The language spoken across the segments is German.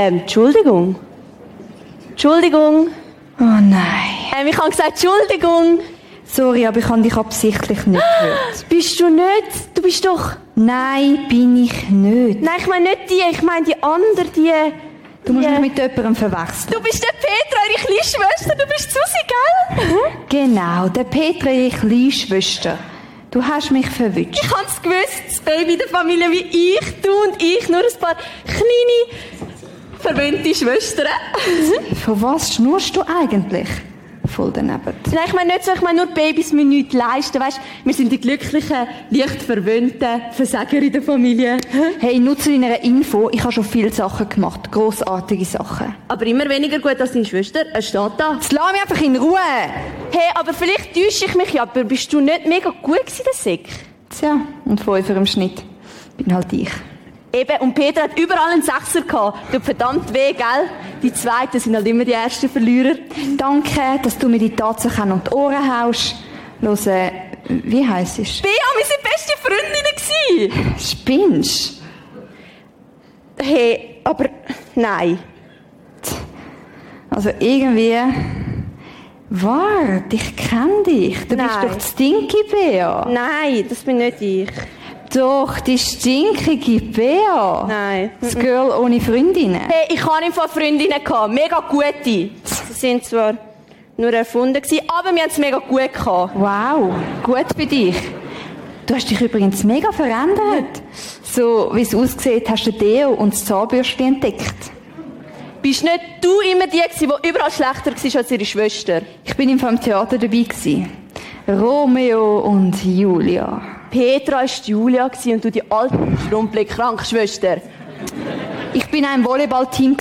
Ähm, Entschuldigung. Entschuldigung. Oh nein. Ähm, ich habe gesagt, Entschuldigung. Sorry, aber ich habe dich absichtlich nicht gehört. Bist du nicht? Du bist doch... Nein, bin ich nicht. Nein, ich meine nicht die, ich meine die andere, die... Du musst die- mich mit jemandem verwechseln. Du bist der Petra, ihre kleine Schwester, du bist Susi, gell? Genau, der Petra, ihre kleine Schwester. Du hast mich verwünscht. Ich hab's gewusst, das Baby der Familie wie ich, du und ich, nur ein paar kleine, verwöhnte Schwestern. Von was schnurst du eigentlich? Voll daneben. Nein, ich meine nicht so, ich meine nur Babys müssen nichts leisten, weißt Wir sind die glücklichen, leicht verwöhnten Versager in der Familie. Hey, nutze deiner Info. Ich habe schon viele Sachen gemacht. Grossartige Sachen. Aber immer weniger gut als deine Schwester, es steht da. Jetzt lass mich einfach in Ruhe. Hey, aber vielleicht täusche ich mich ja, aber bist du nicht mega gut gewesen, der Sick? Tja, und Fünfer im Schnitt. Bin halt ich. Eben, und Peter hat überall einen Sechser gehabt. Tut verdammt weh, gell? Die Zweiten sind halt immer die ersten Verlierer. Danke, dass du mir die Tatsachen um die Ohren haust. Los, äh, wie heisst es? Bea, wir sind beste Freundinnen gewesen. Spinnst? Hey, aber nein. Also irgendwie... Warte, ich kenne dich. Du Nein. bist doch die Stinky Bea. Nein, das bin nicht ich. Doch, die stinkige Bea. Nein. Das Girl ohne Freundinnen. Hey, ich hatte im Fall Freundinnen, gehabt, mega gute. Sie sind zwar nur erfunden gewesen, aber wir haben es mega gut gehabt. Wow, gut für dich. Du hast dich übrigens mega verändert. So wie es aussieht, hast du Deo und das Zahnbürstchen entdeckt. Bist nicht du immer die gewesen, die überall schlechter war als ihre Schwester? Ich bin im Theater dabei gewesen. Romeo und Julia. Petra war Julia und du die alte, schrumpelig Krankschwester. Ich bin auch im Volleyballteam.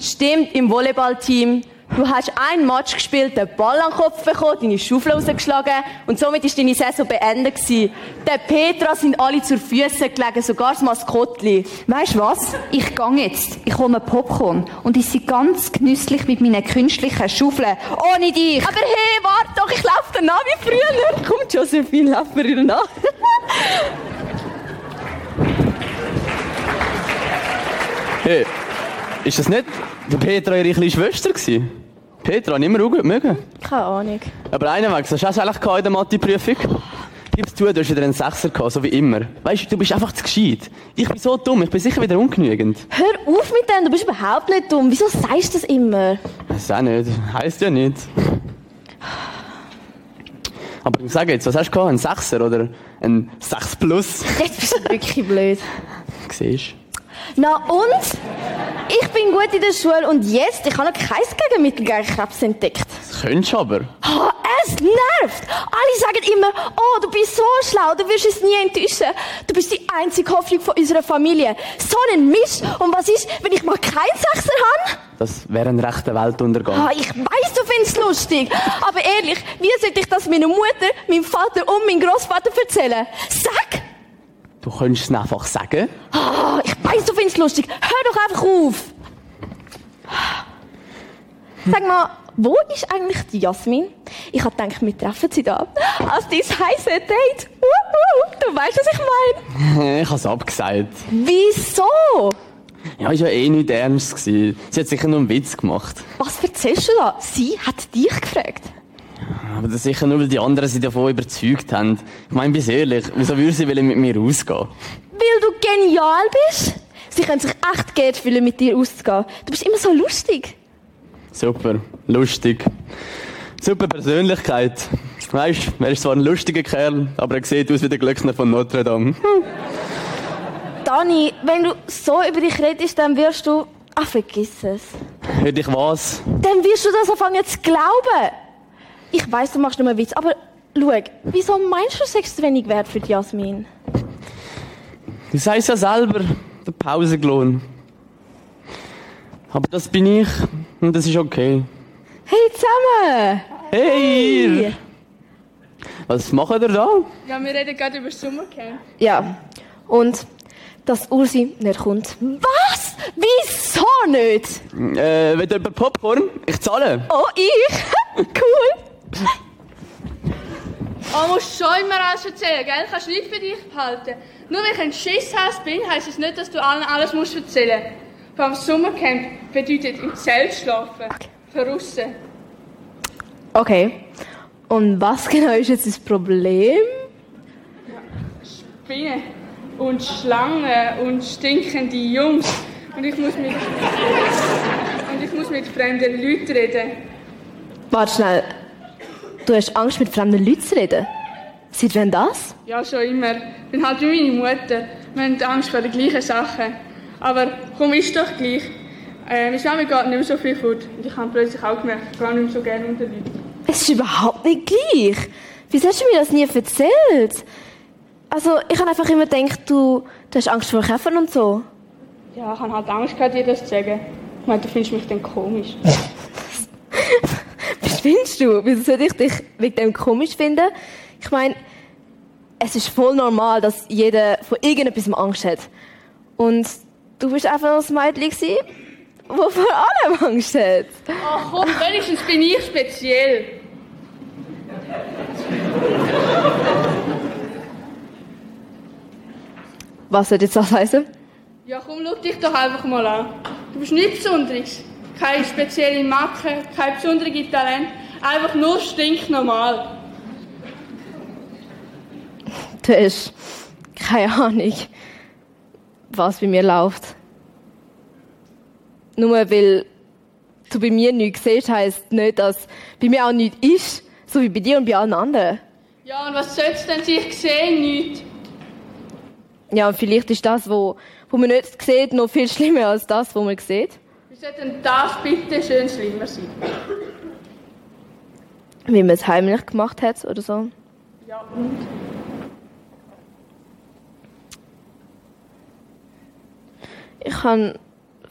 Stimmt, im Volleyballteam. Du hast ein Match gespielt, den Ball an den Kopf bekommen, deine Schaufel rausgeschlagen und somit war deine Saison beendet. gewesen. Der Petra sind alle zur Füße gelegen, sogar das Maskottli. Weißt du was? Ich gang jetzt. Ich hole mir Popcorn und ich sie ganz genüsslich mit meinen künstlichen Schaufeln. Ohne dich. Aber hey, warte doch, ich laufe dir nach wie früher. Komm, Josephine, lauf mir ihr nach. Hey, ist das nicht der Petra ihre kleine Schwester gewesen? Petra, immer auch gut mögen. Keine Ahnung. Aber einen Weg, was hast du eigentlich gehabt in der Mathe-Prüfung? Gib's zu, du hast wieder einen Sechser gehabt, so wie immer. Weißt du, du bist einfach zu gescheit. Ich bin so dumm, ich bin sicher wieder ungenügend. Hör auf mit dem, du bist überhaupt nicht dumm. Wieso sagst du das immer? Das ist auch nicht. Heißt ja nicht. Aber sag jetzt, was hast du gehabt? Ein Sechser oder ein 6 Plus? Jetzt bist du wirklich blöd. Siehst Na und? Ich bin gut in der Schule und jetzt, ich habe noch kein Gegenmittel gegen Krebs entdeckt. Das könntest du aber. Oh, es nervt! Alle sagen immer, oh, du bist so schlau, du wirst es nie enttäuschen. Du bist die einzige Hoffnung von unserer Familie. So ein Mist. Und was ist, wenn ich mal keinen Sechser habe? Das wäre ein rechter Weltuntergang. Ah, ich weiß, du findest es lustig. Aber ehrlich, wie sollte ich das meiner Mutter, meinem Vater und meinem Großvater erzählen? Sag! Du könntest es einfach sagen. Ah, ich weiß, du findest es lustig. Hör doch einfach auf. Sag mal, wo ist eigentlich die Jasmin? Ich hab gedacht, wir treffen sie da. Als dieses heiße Date. Wuhu, du weißt, was ich meine. Ich habe es abgesagt. Wieso? Ja, ist ja eh nicht ernst gewesen. Sie hat sicher nur einen Witz gemacht. Was erzählst du da? Sie hat dich gefragt. Aber das sicher nur, weil die anderen sie davon überzeugt haben. Ich meine, bis ehrlich, wieso würde sie mit mir rausgehen? Weil du genial bist? Sie können sich echt Geld fühlen, mit dir auszugehen. Du bist immer so lustig. Super, lustig. Super Persönlichkeit. Weißt, er ist zwar ein lustiger Kerl, aber er sieht aus wie der Glöckner von Notre Dame. Dani, wenn du so über dich redest, dann wirst du... Ach, vergiss es. Hör ich was? Dann wirst du das anfangen zu glauben. Ich weiß, du machst nur einen Witz, aber schau, wieso meinst du, Sex zu wenig wert für die Jasmin? Du sagst ja selber, der Pausenlohn. Aber das bin ich und das ist okay. Hey, zusammen! Hey! ihr! Was macht ihr da? Ja, wir reden gerade über das Sommercamp. Ja, und dass Ursi nicht kommt. Was? Wieso nicht? Äh, will jemand Popcorn? Ich zahle. Oh, ich? cool. Oh, musst schon immer alles erzählen, gell? Kannst nicht für dich behalten. Nur weil ich ein Schisshals bin, heisst es nicht, dass du allen alles musst erzählen Beim Sommercamp bedeutet im Zelt schlafen. Verrussen. Okay. Und was genau ist jetzt das Problem? Spinnen und Schlangen und stinkende Jungs. Und ich muss mit, und ich muss mit fremden Leuten reden. Warte schnell. Du hast Angst, mit fremden Leuten zu reden? Seit wann das? Ja, schon immer. Ich bin halt wie meine Mutter. Wir haben Angst vor den gleichen Sachen. Aber komm, ist doch gleich. Äh, meine Mama geht nicht mehr so viel fort. Und ich habe plötzlich auch gemerkt, ich gehe nicht mehr so gerne unter Leute. Es ist überhaupt nicht gleich. Wieso hast du mir das nie erzählt? Also, ich habe einfach immer gedacht, du, du hast Angst vor Käfern und so. Ja, ich habe halt Angst gehabt, dir das zu sagen. Ich meine, du findest mich dann komisch. Was findest du? Wieso sollte ich dich wegen dem komisch finden? Ich meine, es ist voll normal, dass jeder vor irgendetwas Angst hat. Und du bist einfach das Mädchen gewesen, wo vor allem Angst hat. Ach komm, wenigstens bin ich speziell. Was soll jetzt das heißen? Ja, komm, schau dich doch einfach mal an. Du bist nichts Besonderes. Keine spezielle Macke, kein besonderes Talent. Einfach nur stinknormal. Du hast keine Ahnung, was bei mir läuft. Nur weil du bei mir nichts siehst, heisst nicht, dass bei mir auch nichts ist. So wie bei dir und bei allen anderen. Ja, und was soll's denn sich sehen? Nichts. Ja, und vielleicht ist das, wo, wo man nicht sieht, noch viel schlimmer als das, was man sieht. Wie soll denn das bitte schön schlimmer sein? Wie man es heimlich gemacht hat oder so. Ja, und? Ich habe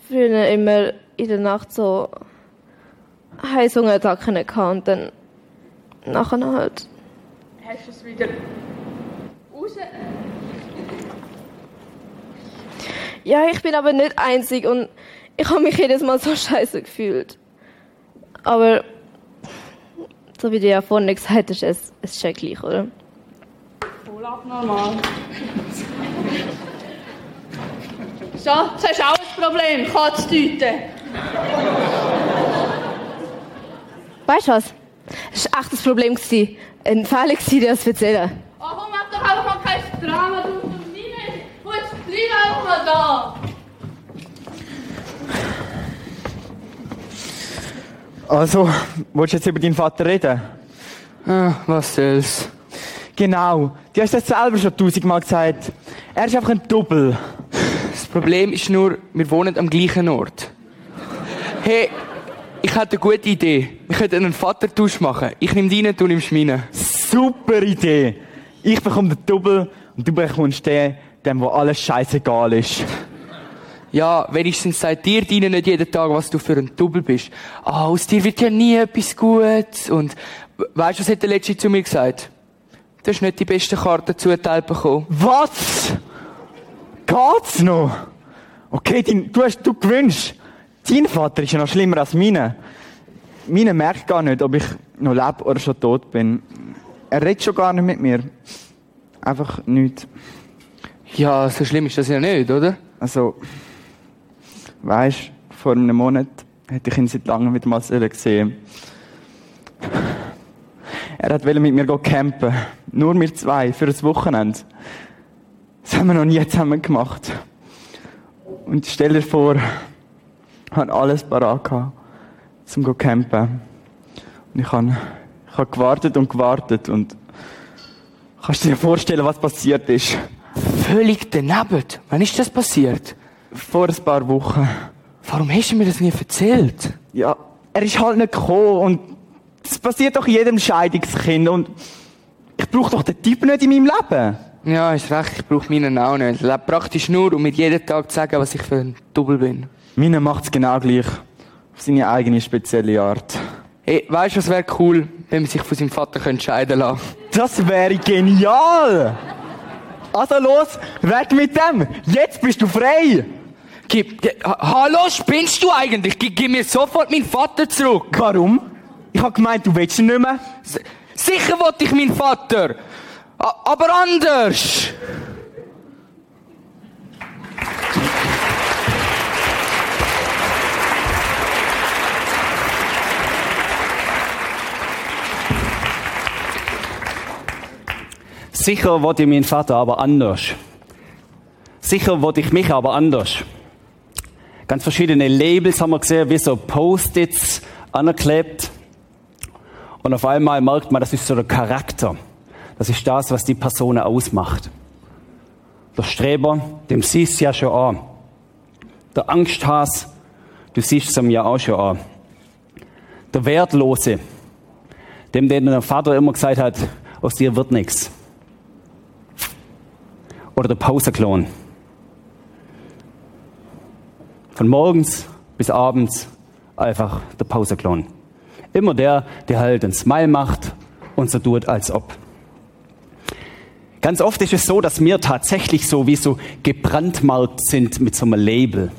früher immer in der Nacht so Heißhungerattacken gehabt und dann nachher halt. Hast du es wieder raus? Ja, ich bin aber nicht einzig und ich habe mich jedes Mal so scheiße gefühlt. Aber so wie du ja vorhin gesagt hast, es, es ist ja gleich, oder? Voll abnormal. So, jetzt hast du auch ein Problem. Katztüte. Weißt du was? Es war echt ein Problem. gewesen. Ein Fehler, gewesen, dir das zu erzählen. Oh, komm, mach doch einfach mal kein Drama. Du, du, Nina, gut, bleib einfach mal da. Also, willst du jetzt über deinen Vater reden? Ah, was soll's. Genau. Du hast das selber schon tausendmal gesagt. Er ist einfach ein Double. Das Problem ist nur, wir wohnen am gleichen Ort. Hey, ich hätte eine gute Idee. Wir könnten einen Vatertausch machen. Ich nehme deinen, du nimmst meinen. Super Idee. Ich bekomme den Double und du bekommst den, dem, wo alles scheißegal ist. Ja, wenigstens sagt dir deinen nicht jeden Tag, was du für ein Double bist. Ah, aus dir wird ja nie etwas Gutes. Und we- weißt du, was hat der Letzte zu mir gesagt? Du hast nicht die besten Karten zugeteilt bekommen. Was? Geht's noch? Okay, dein, du, hast, du gewünscht. Dein Vater ist ja noch schlimmer als meine. Meine merkt gar nicht, ob ich noch lebe oder schon tot bin. Er redet schon gar nicht mit mir. Einfach nichts. Ja, so schlimm ist das ja nicht, oder? Also, weißt, vor einem Monat hätte ich ihn seit langem wieder mal gesehen. Er hat mit mir campen. Nur wir zwei, für ein Wochenende. Das haben wir noch nie zusammen gemacht. Und stell dir vor, ich hatte alles parat gehabt, zum zu campen. Und ich habe, ich habe gewartet und gewartet und kannst du dir vorstellen, was passiert ist? Völlig daneben. Wann ist das passiert? Vor ein paar Wochen. Warum hast du mir das nie erzählt? Ja, er ist halt nicht gekommen und das passiert doch jedem Scheidungskind und ich brauche doch den Typ nicht in meinem Leben. Ja, ist recht, ich brauche meinen auch nicht. Ich lebe praktisch nur, um mir jeden Tag zu sagen, was ich für ein Double bin. Meine macht's genau gleich. Auf seine eigene spezielle Art. Hey, weißt du, was wäre cool, wenn man sich von seinem Vater könnte scheiden lassen Das wäre genial! Also los, weg mit dem! Jetzt bist du frei! Gib. Hallo, spinnst du eigentlich? Gib, gib mir sofort meinen Vater zurück. Warum? Ich habe gemeint, du willst ihn nicht mehr. S Sicher wollte ich meinen Vater. A aber anders. Sicher wollte ich meinen Vater aber anders. Sicher wollte ich mich aber anders. Ganz verschiedene Labels haben wir gesehen, wie so Post-its anerklebt. Und auf einmal merkt man, das ist so der Charakter. Das ist das, was die Person ausmacht. Der Streber, dem siehst du ja schon an. Der Angsthas, du siehst es ihm ja auch schon an. Der Wertlose, dem, den der Vater immer gesagt hat, aus dir wird nichts. Oder der Pauseklon. Von morgens bis abends einfach der Pauseklon. Immer der, der halt ein Smile macht und so tut, als ob. Ganz oft ist es so, dass wir tatsächlich so wie so gebrandmarkt sind mit so einem Label.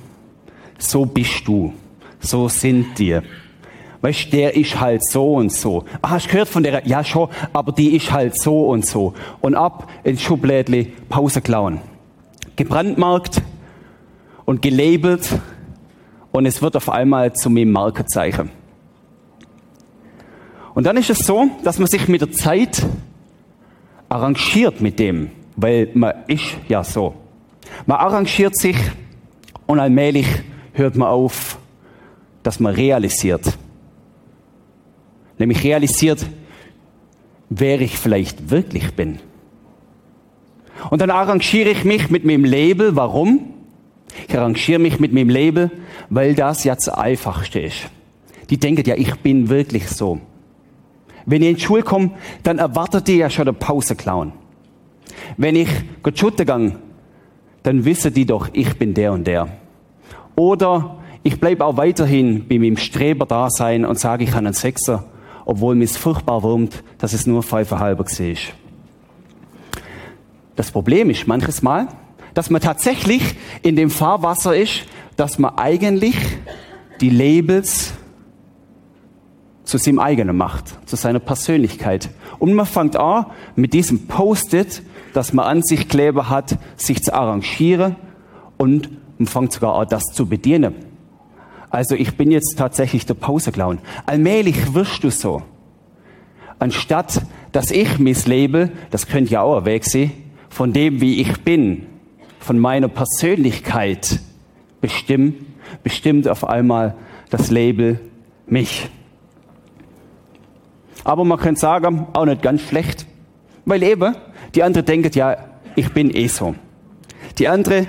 So bist du. So sind wir. Weißt, der ist halt so und so. Ah, hast du gehört von der? Ja, schon, aber die ist halt so und so. Und ab ins Schublädle Pause klauen. Gebrandmarkt und gelabelt und es wird auf einmal zu meinem Markenzeichen. Und dann ist es so, dass man sich mit der Zeit arrangiert mit dem, weil man ist ja so. Man arrangiert sich und allmählich hört man auf, dass man realisiert. Nämlich realisiert, wer ich vielleicht wirklich bin. Und dann arrangiere ich mich mit meinem Label. Warum? Ich arrangiere mich mit meinem Label, weil das ja das Einfachste ist. Die denken ja, ich bin wirklich so. Wenn ich in die Schule komme, dann erwartet die ja schon der Pausenclown. Wenn ich Gott gang, dann wissen die doch, ich bin der und der. Oder ich bleibe auch weiterhin bei meinem Streber da sein und sage, ich habe einen Sechser, obwohl mir es furchtbar wurmt, dass es nur fünfeinhalber ist. Das Problem ist manches Mal, dass man tatsächlich in dem Fahrwasser ist, dass man eigentlich die Labels zu seinem eigenen macht, zu seiner Persönlichkeit. Und man fängt an, mit diesem Post-it, das man an sich Kleber hat, sich zu arrangieren und man fängt sogar an, das zu bedienen. Also ich bin jetzt tatsächlich der Pausenclown. Allmählich wirst du so. Anstatt, dass ich misslebe, das könnt ihr auch weg sehen, von dem, wie ich bin, von meiner Persönlichkeit bestimmt, bestimmt auf einmal das Label mich. Aber man könnte sagen, auch nicht ganz schlecht. Weil eben, die andere denkt ja, ich bin eh so. Die andere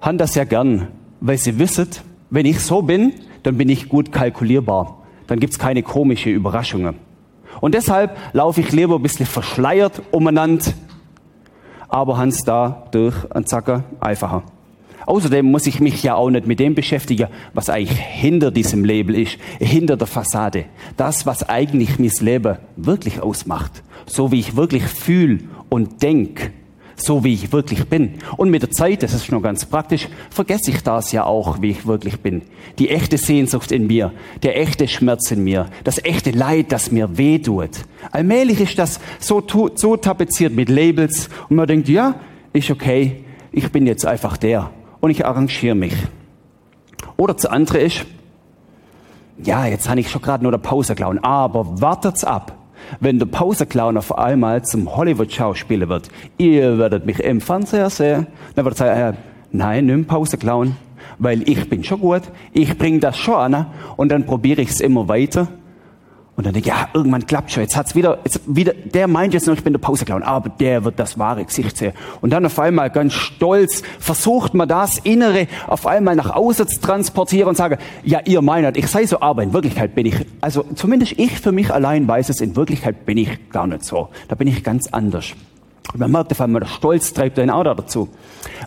haben das ja gern, weil sie wissen, wenn ich so bin, dann bin ich gut kalkulierbar. Dann gibt's keine komischen Überraschungen. Und deshalb laufe ich lieber ein bisschen verschleiert umeinander, aber Hans da durch ein Zacker einfacher. Außerdem muss ich mich ja auch nicht mit dem beschäftigen, was eigentlich hinter diesem Label ist, hinter der Fassade. Das, was eigentlich mein Leben wirklich ausmacht. So wie ich wirklich fühle und denke. So wie ich wirklich bin. Und mit der Zeit, das ist noch ganz praktisch, vergesse ich das ja auch, wie ich wirklich bin. Die echte Sehnsucht in mir, der echte Schmerz in mir, das echte Leid, das mir weh tut. Allmählich ist das so, so tapeziert mit Labels und man denkt, ja, ist okay, ich bin jetzt einfach der und ich arrangiere mich. Oder das andere ist, ja, jetzt habe ich schon gerade nur der Pausenclown, aber wartet's ab. Wenn der Pausenclown auf einmal zum Hollywood-Schauspieler wird, ihr werdet mich im Fernseher sehen, dann wird er sagen, äh, nein, nimm Pausenclown, weil ich bin schon gut, ich bringe das schon an. Und dann probiere ich es immer weiter und dann denke ich, ja, irgendwann klappt schon. Jetzt hat's wieder, jetzt wieder, der meint jetzt noch, ich bin der Pauseclown, aber der wird das wahre Gesicht sehen. Und dann auf einmal ganz stolz versucht man das Innere auf einmal nach außen zu transportieren und sagen, ja, ihr meint, ich sei so, aber in Wirklichkeit bin ich, also zumindest ich für mich allein weiß es, in Wirklichkeit bin ich gar nicht so. Da bin ich ganz anders. Und man merkt auf einmal, der Stolz treibt einen auch dazu.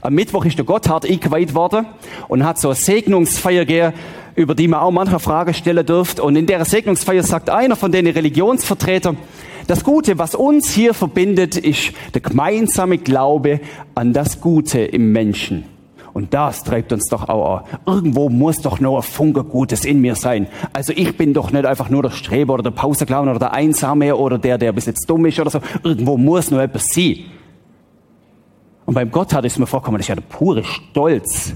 Am Mittwoch ist der Gotthard eingeweiht worden und hat so eine Segnungsfeier gegeben, über die man auch manche Frage stellen dürft. Und in der Segnungsfeier sagt einer von den Religionsvertretern, das Gute, was uns hier verbindet, ist der gemeinsame Glaube an das Gute im Menschen. Und das treibt uns doch auch an. Irgendwo muss doch noch ein Funke Gutes in mir sein. Also ich bin doch nicht einfach nur der Streber oder der Pauseclown oder der Einsame oder der, der bis jetzt dumm ist oder so. Irgendwo muss noch etwas sein. Und beim Gott hat es mir vorkommen, das ist ja der pure Stolz.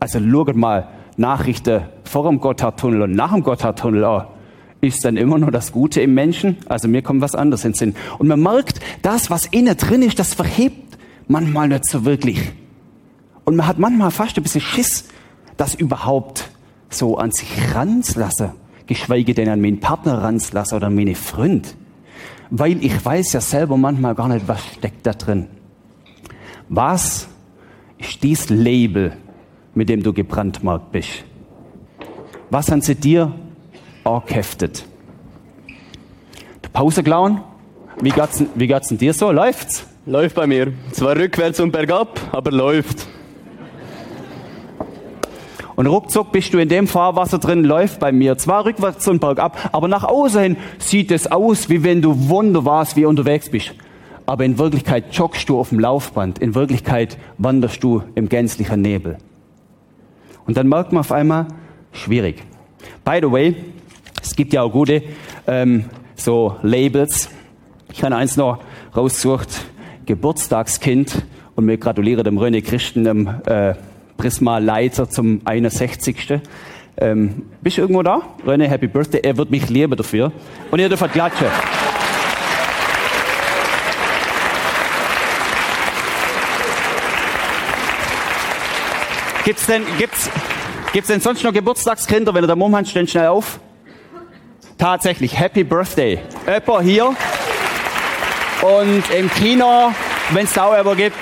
Also schaut mal, Nachrichten vor dem Gotthardtunnel und nach dem Gotthardtunnel an. ist dann immer noch das Gute im Menschen. Also mir kommt was anderes in den Sinn. Und man merkt, das, was innen drin ist, das verhebt manchmal nicht so wirklich. Und man hat manchmal fast ein bisschen Schiss, das überhaupt so an sich ranzulassen. Geschweige denn an meinen Partner ranzulassen oder an meine Freund. Weil ich weiß ja selber manchmal gar nicht, was steckt da drin. Was ist dies Label, mit dem du gebrandmarkt bist? Was haben sie dir angeheftet? Der Pauseklauen? Wie geht's, wie geht's denn dir so? Läuft's? Läuft bei mir. Zwar rückwärts und bergab, aber läuft. Und ruckzuck bist du in dem Fahrwasser drin, läuft bei mir. Zwar rückwärts und bergab, aber nach außen hin sieht es aus, wie wenn du wunderbar wie unterwegs bist. Aber in Wirklichkeit joggst du auf dem Laufband. In Wirklichkeit wanderst du im gänzlichen Nebel. Und dann merkt man auf einmal, schwierig. By the way, es gibt ja auch gute ähm, so Labels. Ich habe eins noch rausgesucht, Geburtstagskind. Und wir gratulieren dem René Christen, dem äh, Prisma-Leiter zum 61. Ähm, bist du irgendwo da? René, Happy Birthday. Er wird mich lieben dafür. Und ihr dürft klatschen. Gibt's denn, gibt's, gibt's denn sonst noch Geburtstagskinder? Wenn ihr da Mumm habt, stehen schnell auf. Tatsächlich, Happy Birthday. Öpper hier. Und im Kino, wenn es da aber gibt,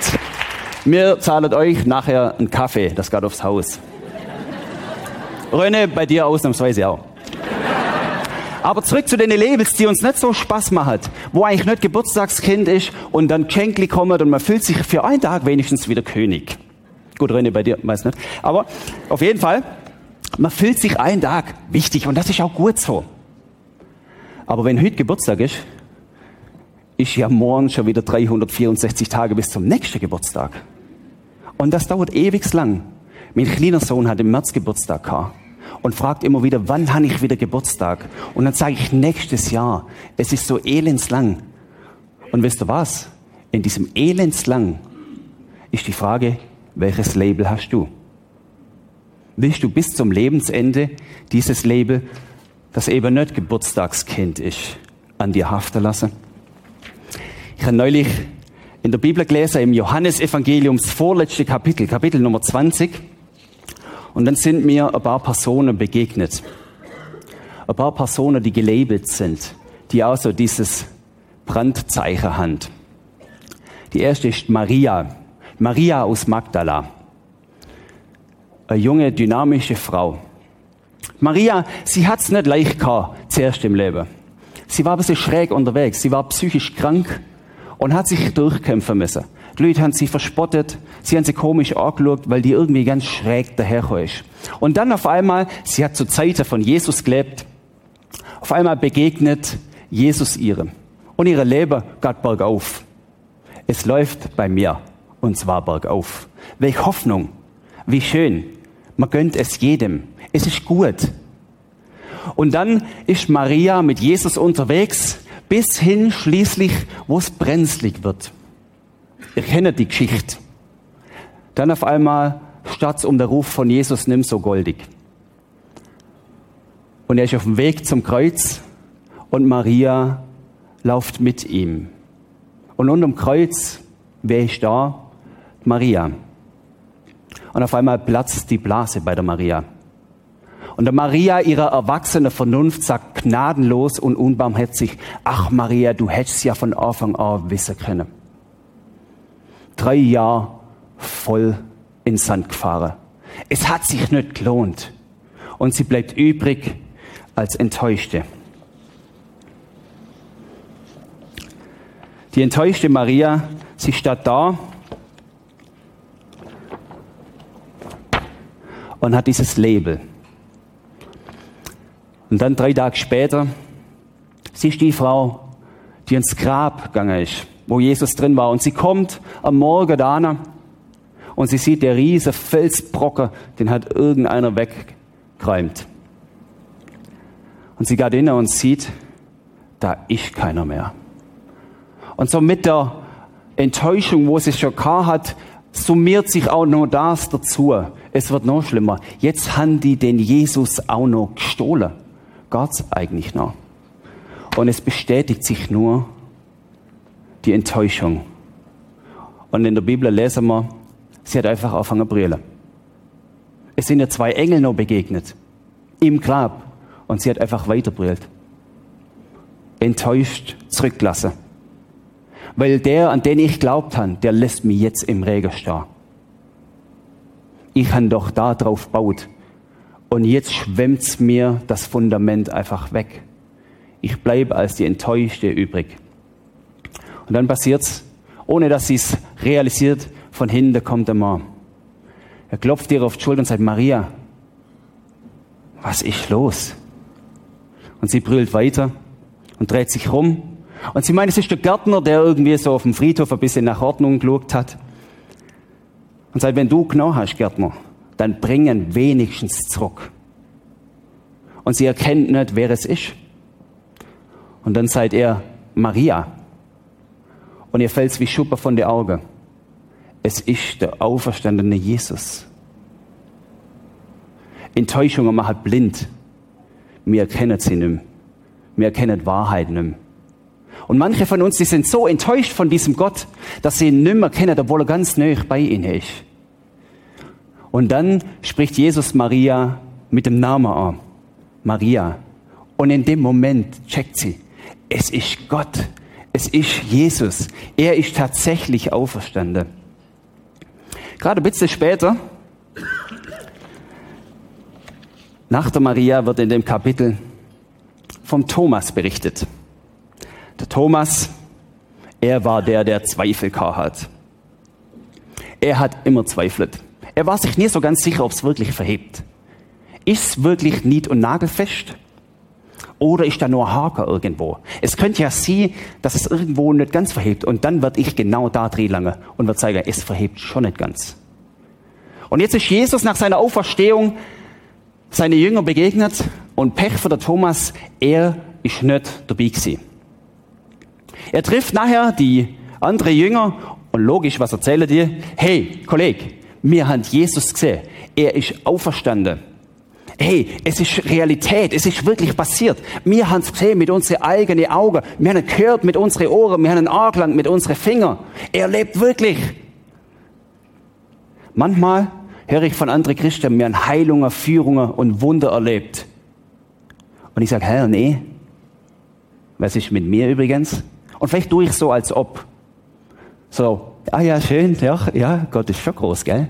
mir zahlt euch nachher einen Kaffee. Das geht aufs Haus. Röne, bei dir ausnahmsweise auch. Aber zurück zu den Labels, die uns nicht so Spaß machen, wo eigentlich nicht Geburtstagskind ist und dann Geschenkli kommen und man fühlt sich für einen Tag wenigstens wieder König. Gut, René, bei dir weiß nicht. Aber auf jeden Fall, man fühlt sich einen Tag wichtig und das ist auch gut so. Aber wenn heute Geburtstag ist, ist ja morgen schon wieder 364 Tage bis zum nächsten Geburtstag. Und das dauert ewig lang. Mein kleiner Sohn hat im März Geburtstag gehabt und fragt immer wieder, wann habe ich wieder Geburtstag? Und dann sage ich nächstes Jahr. Es ist so elendslang. Und wisst ihr was? In diesem elendslang ist die Frage, welches Label hast du? Willst du bis zum Lebensende dieses Label, das eben nicht Geburtstagskind ist, an dir haften lassen? Ich habe neulich in der Bibel gelesen, im Johannesevangelium, das vorletzte Kapitel, Kapitel Nummer 20. Und dann sind mir ein paar Personen begegnet. Ein paar Personen, die gelabelt sind, die auch so dieses Brandzeichen haben. Die erste ist Maria. Maria aus Magdala. Eine junge, dynamische Frau. Maria, sie hat's nicht leicht gehabt, zuerst im Leben. Sie war ein bisschen schräg unterwegs. Sie war psychisch krank und hat sich durchkämpfen müssen. Die Leute haben sie verspottet, sie haben sie komisch angeschaut, weil die irgendwie ganz schräg dahergekommen ist. Und dann auf einmal, sie hat zur Zeit von Jesus gelebt, auf einmal begegnet Jesus ihrem. Und ihre Leben geht bergauf. Es läuft bei mir und zwar bergauf. Welche Hoffnung, wie schön. Man gönnt es jedem. Es ist gut. Und dann ist Maria mit Jesus unterwegs, bis hin schließlich, wo es brenzlig wird. Ihr kennt die Geschichte. Dann auf einmal statt um der Ruf von Jesus nimm so goldig. Und er ist auf dem Weg zum Kreuz und Maria läuft mit ihm. Und unterm Kreuz, wer ist da? Maria. Und auf einmal platzt die Blase bei der Maria. Und der Maria, ihre erwachsene Vernunft, sagt gnadenlos und unbarmherzig, ach Maria, du hättest ja von Anfang an wissen können. Drei Jahre voll in Sand gefahren. Es hat sich nicht gelohnt. Und sie bleibt übrig als Enttäuschte. Die enttäuschte Maria, sie steht da und hat dieses Label. Und dann drei Tage später, sie ist die Frau, die ins Grab gegangen ist, wo Jesus drin war. Und sie kommt am Morgen da und sie sieht der riese Felsbrocken, den hat irgendeiner weggeräumt. Und sie geht hin und sieht, da ist keiner mehr. Und so mit der Enttäuschung, wo sie schon gehabt hat, summiert sich auch noch das dazu. Es wird noch schlimmer. Jetzt haben die den Jesus auch noch gestohlen. geht's eigentlich noch? Und es bestätigt sich nur die Enttäuschung. Und in der Bibel lesen wir, sie hat einfach angefangen zu brüllen. Es sind ja zwei Engel noch begegnet. Im Grab. Und sie hat einfach weiterbrüllt. Enttäuscht zurücklassen. Weil der, an den ich glaubt habe, der lässt mich jetzt im Regen stehen. Ich han doch da drauf gebaut. Und jetzt schwemmt's mir das Fundament einfach weg. Ich bleibe als die Enttäuschte übrig. Und dann passiert's, ohne dass sie's realisiert, von hinten kommt der Mann. Er klopft ihr auf die Schulter und sagt, Maria, was ist los? Und sie brüllt weiter und dreht sich rum. Und sie meint, es ist der Gärtner, der irgendwie so auf dem Friedhof ein bisschen nach Ordnung geschaut hat. Und sagt, wenn du genau hast, Gärtner, dann bringen wenigstens zurück. Und sie erkennt nicht, wer es ist. Und dann sagt er, Maria. Und ihr fällt's wie Schuppe von den Augen. Es ist der auferstandene Jesus. Enttäuschungen machen blind. Wir erkennen sie nicht mehr. Wir erkennen Wahrheit nicht mehr. Und manche von uns, die sind so enttäuscht von diesem Gott, dass sie ihn nicht mehr kennen, obwohl er ganz nah bei ihnen ist. Und dann spricht Jesus Maria mit dem Namen an. Maria. Und in dem Moment checkt sie, es ist Gott. Es ist Jesus. Er ist tatsächlich auferstanden. Gerade ein bisschen später, nach der Maria wird in dem Kapitel vom Thomas berichtet. Der Thomas, er war der, der Zweifel hat. Er hat immer zweifelt. Er war sich nie so ganz sicher, ob es wirklich verhebt. Ist es wirklich nied- und nagelfest? Oder ist da nur Haker irgendwo? Es könnte ja sein, dass es irgendwo nicht ganz verhebt. Und dann werde ich genau da drehen lange und wird zeigen, es verhebt schon nicht ganz. Und jetzt ist Jesus nach seiner Auferstehung seine Jünger begegnet und Pech für der Thomas, er ist nicht dabei gewesen. Er trifft nachher die andere Jünger und logisch, was erzählen die? Hey, Kollege, wir haben Jesus gesehen. Er ist auferstanden. Hey, es ist Realität, es ist wirklich passiert. Wir haben es gesehen mit unseren eigenen Augen. Wir haben gehört mit unseren Ohren, wir haben einen Arglang mit unseren Fingern. Er lebt wirklich. Manchmal höre ich von anderen Christen, wir haben Heilungen, Führungen und Wunder erlebt. Und ich sage, Herr, nee. Was ist mit mir übrigens? Und vielleicht tue ich so, als ob. So, ah ja, schön, ja, ja, Gott ist schon groß, gell?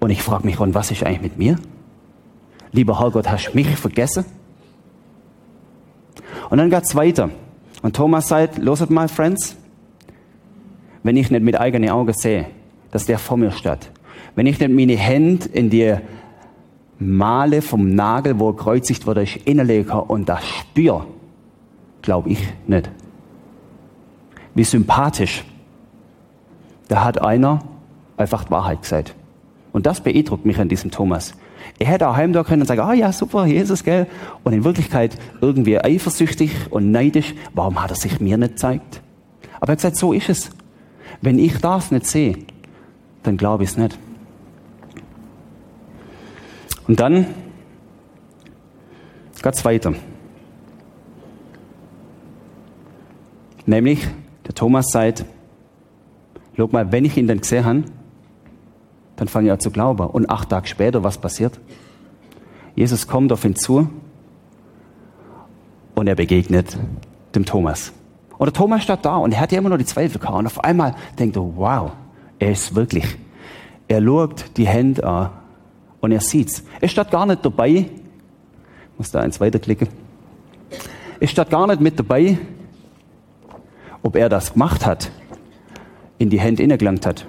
Und ich frage mich, und was ist eigentlich mit mir? Lieber Herrgott, hast du mich vergessen? Und dann geht's weiter. Und Thomas sagt, loset mal, Friends, wenn ich nicht mit eigenen Augen sehe, dass der vor mir steht, wenn ich nicht meine Hände in die Male vom Nagel, wo er kreuzigt wurde, ich innelege und das spüre, glaube ich nicht. Wie sympathisch. Da hat einer einfach die Wahrheit gesagt. Und das beeindruckt mich an diesem Thomas. Er hätte auch heim da können und sagen, ah ja, super, Jesus, gell? Und in Wirklichkeit irgendwie eifersüchtig und neidisch. Warum hat er sich mir nicht gezeigt? Aber er hat gesagt, so ist es. Wenn ich das nicht sehe, dann glaube ich es nicht. Und dann geht's weiter. Nämlich, der Thomas sagt, schau mal, wenn ich ihn dann gesehen habe, dann fange ich an zu glauben. Und acht Tage später, was passiert? Jesus kommt auf ihn zu und er begegnet dem Thomas. Und der Thomas steht da und er hat ja immer noch die Zweifel gehabt. Und auf einmal denkt er, wow, er ist wirklich. Er schaut die Hände an und er sieht's. Er steht gar nicht dabei. Ich muss da eins weiterklicken. Er steht gar nicht mit dabei, ob er das gemacht hat, in die Hände innegelangt hat.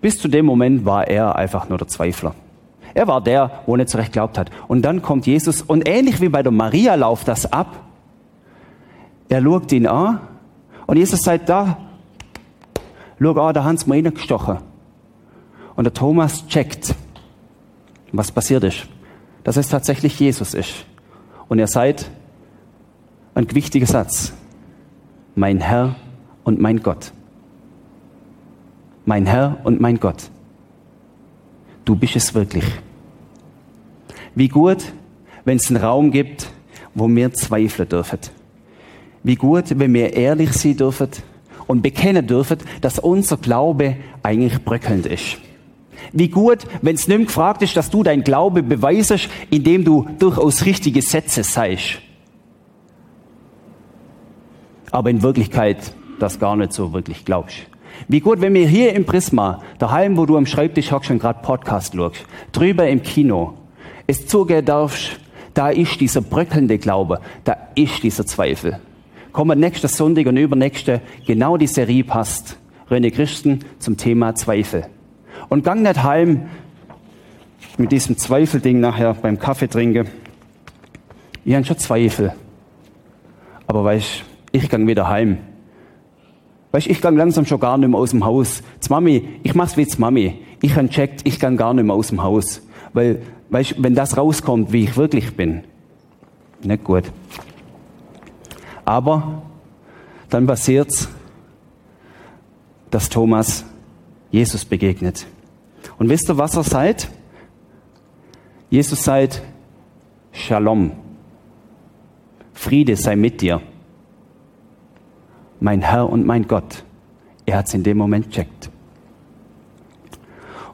Bis zu dem Moment war er einfach nur der Zweifler. Er war der, wo nicht zurecht glaubt hat. Und dann kommt Jesus und ähnlich wie bei der Maria lauft das ab. Er schaut ihn an und Jesus sagt da, schau an, da haben sie mir reingestochen. Und der Thomas checkt, was passiert ist. Dass es tatsächlich Jesus ist. Und er sagt, ein wichtiger Satz, mein Herr und mein Gott. Mein Herr und mein Gott. Du bist es wirklich. Wie gut, wenn es einen Raum gibt, wo wir zweifeln dürfen. Wie gut, wenn wir ehrlich sein dürfen und bekennen dürfen, dass unser Glaube eigentlich bröckelnd ist. Wie gut, wenn es nicht gefragt ist, dass du dein Glaube beweisest, indem du durchaus richtige Sätze seist. Aber in Wirklichkeit das gar nicht so wirklich glaubst. Wie gut, wenn wir hier im Prisma, daheim, wo du am Schreibtisch hockst und gerade Podcast schaust, drüber im Kino, es zugehen darfst, da ist dieser bröckelnde Glaube, da ist dieser Zweifel. Kommen nächster Sonntag und übernächste, genau die Serie passt. René Christen zum Thema Zweifel. Und gang nicht heim mit diesem Zweifelding nachher beim Kaffee trinken. Ich habe schon Zweifel. Aber weißt, ich gang wieder heim. Weißt, ich gang langsam schon gar nicht mehr aus dem Haus. Mami, ich mach's wie Mami. Ich han checkt, ich gang gar nicht mehr aus dem Haus. Weil, weißt, wenn das rauskommt, wie ich wirklich bin, nicht gut. Aber dann passiert's, dass Thomas Jesus begegnet. Und wisst ihr, was er seid? Jesus seid Shalom. Friede sei mit dir. Mein Herr und mein Gott. Er hat es in dem Moment checkt.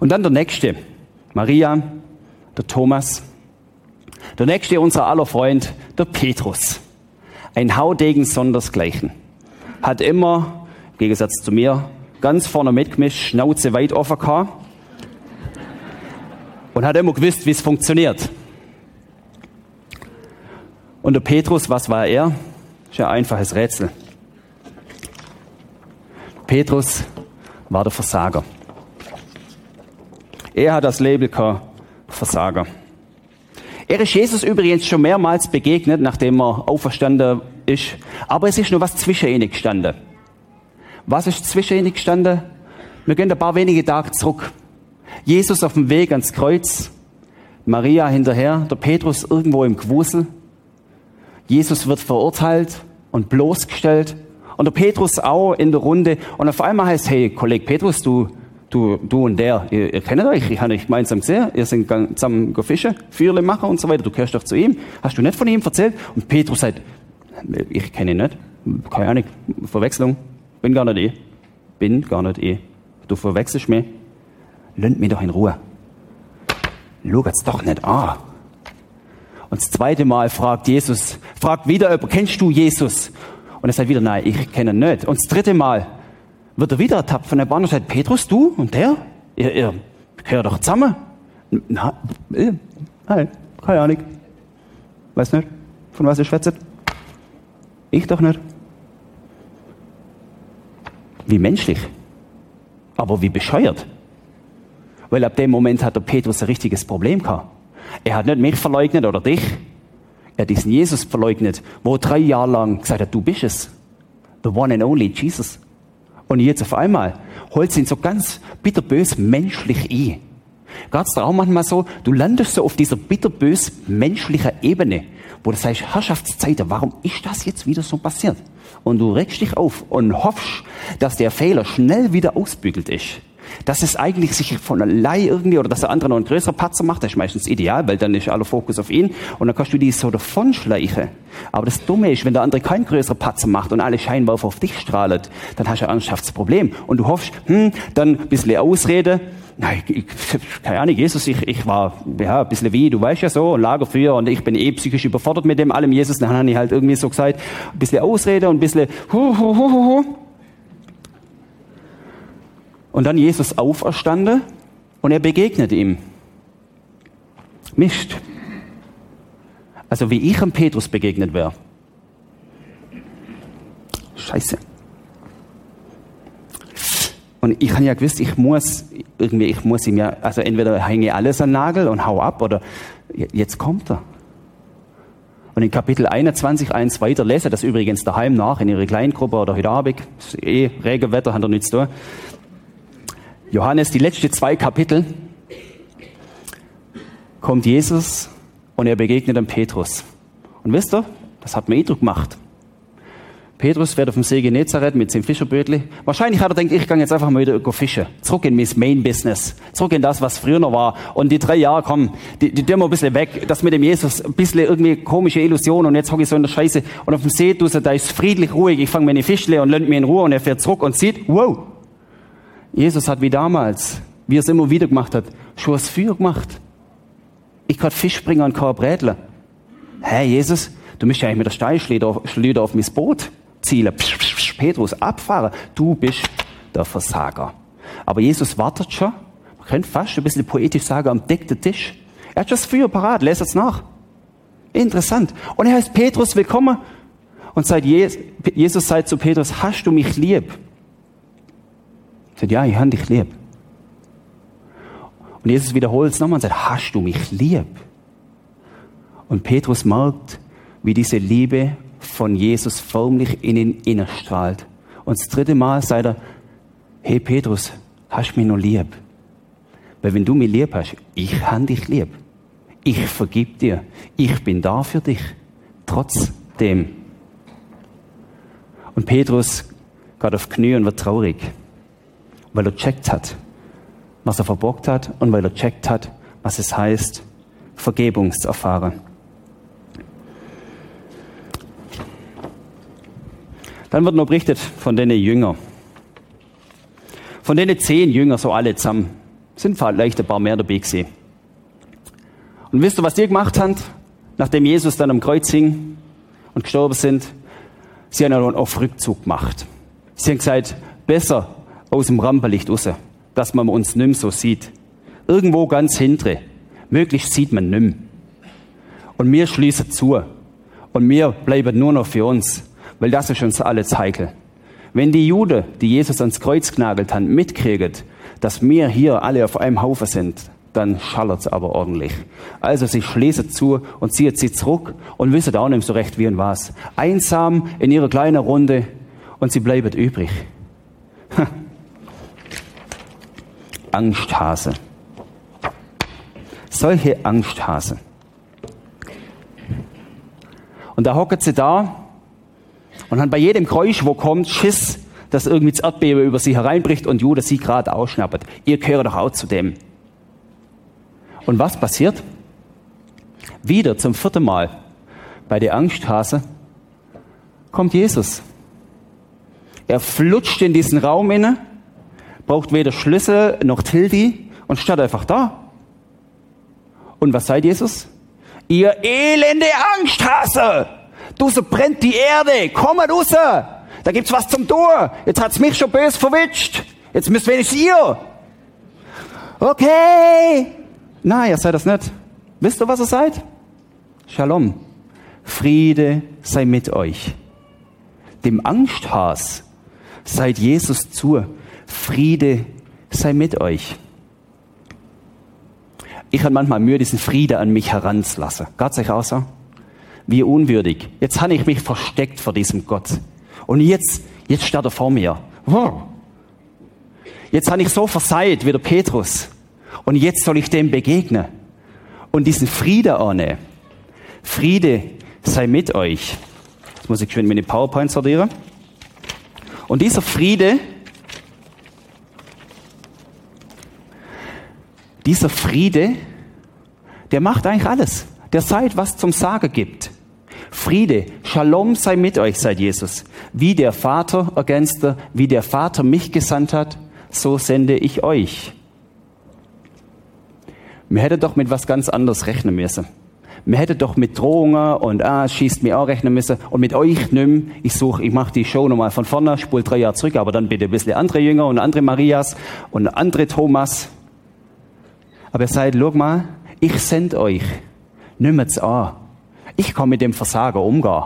Und dann der nächste. Maria, der Thomas. Der nächste, unser aller Freund, der Petrus. Ein Haudegen sondersgleichen. Hat immer, im Gegensatz zu mir, ganz vorne mitgemischt, Schnauze weit offen gehabt und hat immer gewusst, wie es funktioniert. Und der Petrus, was war er? Ist ja ein einfaches Rätsel. Petrus war der Versager. Er hat das Label gehabt, Versager. Er ist Jesus übrigens schon mehrmals begegnet, nachdem er auferstanden ist. Aber es ist nur was zwischen ihnen gestanden. Was ist zwischen ihnen gestanden? Wir gehen ein paar wenige Tage zurück. Jesus auf dem Weg ans Kreuz, Maria hinterher, der Petrus irgendwo im Gewusel. Jesus wird verurteilt und bloßgestellt und der Petrus auch in der Runde und auf einmal heißt, hey, Kollege Petrus, du, du, du und der, ihr, ihr kennt euch, ich habe euch gemeinsam gesehen, ihr seid zusammen gefischen, Feuerle machen und so weiter, du gehörst doch zu ihm. Hast du nicht von ihm erzählt? Und Petrus sagt, ich kenne ihn nicht, keine Ahnung, Verwechslung, bin gar nicht eh, bin gar nicht eh, du verwechselst mich. Lönnt mich doch in Ruhe. Schaut's doch nicht an. Und das zweite Mal fragt Jesus, fragt wieder kennst du Jesus? Und er sagt wieder, nein, ich kenne ihn nicht. Und das dritte Mal wird er wieder ertappt von der Bahn und sagt, Petrus, du und der? Ihr, ihr gehört doch zusammen. Na, äh, nein, keine Ahnung. Weiß nicht, von was ihr schwätzt. Ich doch nicht. Wie menschlich. Aber wie bescheuert. Weil ab dem Moment hat der Petrus ein richtiges Problem gehabt. Er hat nicht mich verleugnet oder dich. Er diesen Jesus verleugnet, wo drei Jahre lang gesagt hat, du bist es. The one and only Jesus. Und jetzt auf einmal holt ihn so ganz bitterbös menschlich ein. Geht's dir auch manchmal so, du landest so auf dieser bitterbös menschlichen Ebene, wo du sagst, Herrschaftszeiten, warum ist das jetzt wieder so passiert? Und du regst dich auf und hoffst, dass der Fehler schnell wieder ausbügelt ist dass es eigentlich sich von allein irgendwie, oder dass der andere noch einen größeren Patzer macht, das ist meistens ideal, weil dann ist aller Fokus auf ihn und dann kannst du die so davon schleichen. Aber das Dumme ist, wenn der andere keinen größeren Patzer macht und alle Scheinwerfer auf dich strahlen, dann hast du ein ernsthaftes Problem. Und du hoffst, hm, dann ein bisschen Ausrede, Nein, ich, keine Ahnung, Jesus, ich, ich war ja, ein bisschen wie, du weißt ja so, Lagerfeuer und ich bin eh psychisch überfordert mit dem allem Jesus. Dann habe ich halt irgendwie so gesagt, ein bisschen Ausrede und ein bisschen hu, hu, hu, hu, hu. Und dann Jesus auferstande und er begegnet ihm. Mist. Also wie ich am Petrus begegnet wäre. Scheiße. Und ich habe ja gewusst, ich muss irgendwie, ich muss ihm ja, also entweder hänge alles an Nagel und hau ab oder jetzt kommt er. Und in Kapitel 21, 1 weiter, lese das übrigens daheim nach in ihre Kleingruppe oder heute Abend, eh Regenwetter, hat er nichts da. Johannes, die letzten zwei Kapitel, kommt Jesus und er begegnet dem Petrus. Und wisst ihr, das hat mir Eindruck gemacht. Petrus wird auf dem See Genezareth mit seinem Fischerbötli. Wahrscheinlich hat er gedacht, ich gehe jetzt einfach mal wieder fischen. Zurück in mein Main-Business. Zurück in das, was früher noch war. Und die drei Jahre, komm, die, die tun wir ein bisschen weg. Das mit dem Jesus, ein bisschen irgendwie komische Illusion. Und jetzt hocke ich so in der Scheiße. Und auf dem See, du da ist friedlich ruhig. Ich fange meine Fischle und lönnt mir in Ruhe. Und er fährt zurück und sieht, wow. Jesus hat wie damals, wie er es immer wieder gemacht hat, schon was Feuer gemacht. Ich kann Fisch bringen und kein Brätler. Hä, hey, Jesus, du müsst ja eigentlich mit der Steinschleuder auf mein Boot zielen. Psch, psch, psch, Petrus, abfahren. Du bist der Versager. Aber Jesus wartet schon. Man könnte fast ein bisschen poetisch sagen, am deckten Tisch. Er hat schon das Feuer parat. Lest es nach. Interessant. Und er heißt Petrus willkommen. Und sagt, Jesus sagt zu Petrus, hast du mich lieb? Er sagt, ja, ich habe dich lieb. Und Jesus wiederholt es nochmal und sagt, hast du mich lieb? Und Petrus merkt, wie diese Liebe von Jesus förmlich in ihn innerstrahlt. Und das dritte Mal sagt er, hey Petrus, hast du mich noch lieb? Weil wenn du mich lieb hast, ich habe dich lieb. Ich vergib dir. Ich bin da für dich. Trotzdem. Und Petrus geht auf Knie und wird traurig, weil er checkt hat, was er verbockt hat und weil er checkt hat, was es heißt, Vergebung zu erfahren. Dann wird noch berichtet von den Jüngern. Von den zehn Jüngern, so alle zusammen, sind vielleicht ein paar mehr dabei gewesen. Und wisst ihr, was die gemacht haben, nachdem Jesus dann am Kreuz hing und gestorben sind? Sie haben einen auf Rückzug gemacht. Sie haben gesagt, besser aus dem Rampenlicht raus, dass man uns nimm so sieht. Irgendwo ganz hintere. Möglichst sieht man nimm. Und wir schließen zu. Und wir bleiben nur noch für uns weil das ist uns alles heikel. Wenn die Juden, die Jesus ans Kreuz genagelt haben, mitkriegen, dass wir hier alle auf einem Haufen sind, dann schallert es aber ordentlich. Also sie schließen zu und ziehen sie zurück und wissen auch nicht so recht wie und was. Einsam in ihrer kleinen Runde und sie bleiben übrig. Angsthase. Solche Angsthase. Und da hocken sie da und dann bei jedem Geräusch, wo kommt, Schiss, dass irgendwie das Erdbeben über sie hereinbricht und Judas sie gerade ausschnappert. Ihr gehört doch auch zu dem. Und was passiert? Wieder zum vierten Mal bei der Angsthase kommt Jesus. Er flutscht in diesen Raum inne, braucht weder Schlüssel noch Tildi und steht einfach da. Und was sagt Jesus? Ihr elende Angsthase! Du, so brennt die Erde. Komm mal raus. Da gibt's was zum Tun. Jetzt hat's mich schon böse verwitscht. Jetzt müsst wenigstens ihr. Okay. Nein, ihr seid das nicht. Wisst ihr, was ihr seid? Shalom. Friede sei mit euch. Dem Angsthas seid Jesus zu. Friede sei mit euch. Ich habe manchmal Mühe, diesen Friede an mich heranzulassen. Gott euch auch so? wie unwürdig. Jetzt habe ich mich versteckt vor diesem Gott. Und jetzt, jetzt steht er vor mir. Jetzt habe ich so verseiht wie der Petrus. Und jetzt soll ich dem begegnen. Und diesen Friede ahne. Friede sei mit euch. Jetzt muss ich schön meine PowerPoint sortieren. Und dieser Friede, dieser Friede, der macht eigentlich alles. Der seid, was zum Sagen gibt. Friede, Shalom sei mit euch, sagt Jesus. Wie der Vater, ergänzt er, wie der Vater mich gesandt hat, so sende ich euch. Wir hätten doch mit was ganz anderes rechnen müssen. Wir hätten doch mit Drohungen und ah, schießt mir auch rechnen müssen und mit euch nimm. Ich suche, ich mache die Show nochmal von vorne, spul drei Jahre zurück, aber dann bitte ein bisschen andere Jünger und andere Marias und andere Thomas. Aber ihr seid, schau mal, ich sende euch. Nimmt's an. Ich kann mit dem Versager umgehen.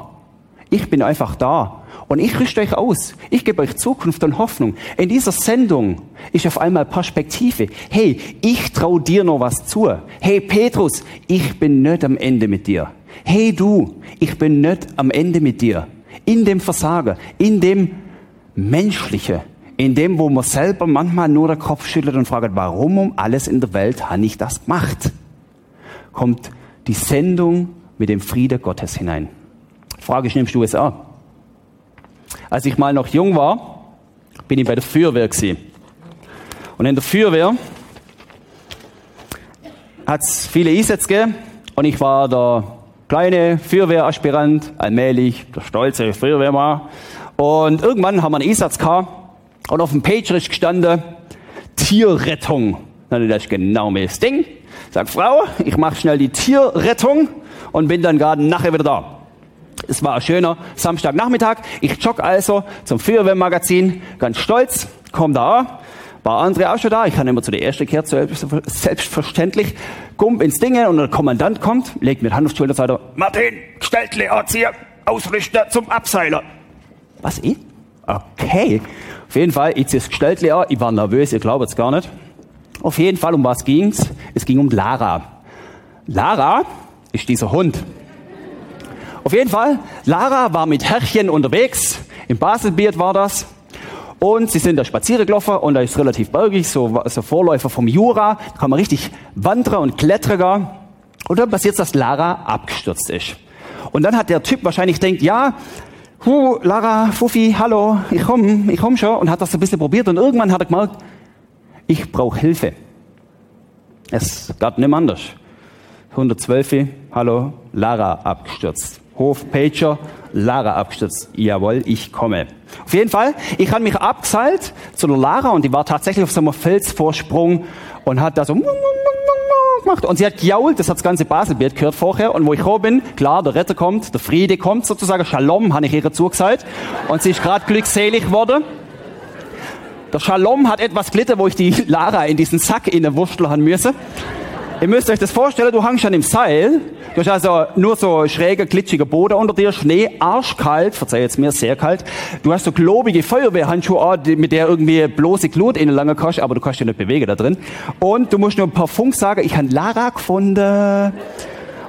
Ich bin einfach da. Und ich rüste euch aus. Ich gebe euch Zukunft und Hoffnung. In dieser Sendung ist auf einmal Perspektive. Hey, ich trau dir noch was zu. Hey, Petrus, ich bin nicht am Ende mit dir. Hey, du, ich bin nicht am Ende mit dir. In dem Versager, in dem Menschliche, in dem, wo man selber manchmal nur den Kopf schüttelt und fragt, warum um alles in der Welt habe ich das gemacht? Kommt die Sendung mit dem Friede Gottes hinein. Frage ich, nimmst du es an? Als ich mal noch jung war, bin ich bei der Feuerwehr gewesen. Und in der Feuerwehr hat es viele Einsätze gegeben und ich war der kleine Feuerwehraspirant, allmählich der stolze Feuerwehrmann. Und irgendwann haben wir einen Einsatz gehabt und auf dem Pager ist gestanden, Tierrettung. Dann das ist genau mein Ding. Sag, Frau, ich mache schnell die Tierrettung und bin dann gerade nachher wieder da. Es war ein schöner Samstagnachmittag. Ich jogge also zum Feuerwehrmagazin, ganz stolz, komm da. War andere auch schon da. Ich kann immer zu der ersten Kehrt, selbstverständlich. Gump ins Ding und der Kommandant kommt, legt mir Hand auf die Schulter und sagt, Martin, Stelltle, Erzieher, Ausrichter zum Abseiler. Was, ich? Okay. Auf jeden Fall, ich ziehe das Stelltle an. Ich war nervös, ihr glaubt es gar nicht. Auf jeden Fall, um was ging's? Es ging um Lara. Lara ist dieser Hund. Auf jeden Fall, Lara war mit Herrchen unterwegs. Im Baselbiet war das. Und sie sind da spazieren gelaufen und da ist relativ bergig, so, so Vorläufer vom Jura. Da kann man richtig wandern und klettern. Und dann passiert dass Lara abgestürzt ist. Und dann hat der Typ wahrscheinlich denkt, ja, hu, Lara, Fuffi, hallo, ich komm, ich komm schon. Und hat das ein bisschen probiert und irgendwann hat er gemerkt, ich brauche Hilfe. Es gab nicht anders. 112, hallo, Lara abgestürzt. Hof Pager, Lara abgestürzt. Jawohl, ich komme. Auf jeden Fall, ich habe mich abgeseilt zu der Lara und die war tatsächlich auf so einem Felsvorsprung und hat da so gemacht. Und sie hat gejault, das hat das ganze Baselbild gehört vorher. Und wo ich hoch bin, klar, der Retter kommt, der Friede kommt sozusagen, Shalom, habe ich ihr zugesagt. Und sie ist gerade glückselig geworden. Der Shalom hat etwas glitter, wo ich die Lara in diesen Sack in den Wurstel haben müsse. Ihr müsst euch das vorstellen, du hängst an dem Seil, du hast also nur so schräger, glitschiger Boden unter dir, Schnee, arschkalt, verzeih jetzt mir, sehr kalt. Du hast so globige Feuerwehrhandschuhe an, mit der irgendwie bloße Glut in lange kannst, aber du kannst dich nicht bewegen da drin. Und du musst nur ein paar Funk sagen, ich habe Lara gefunden.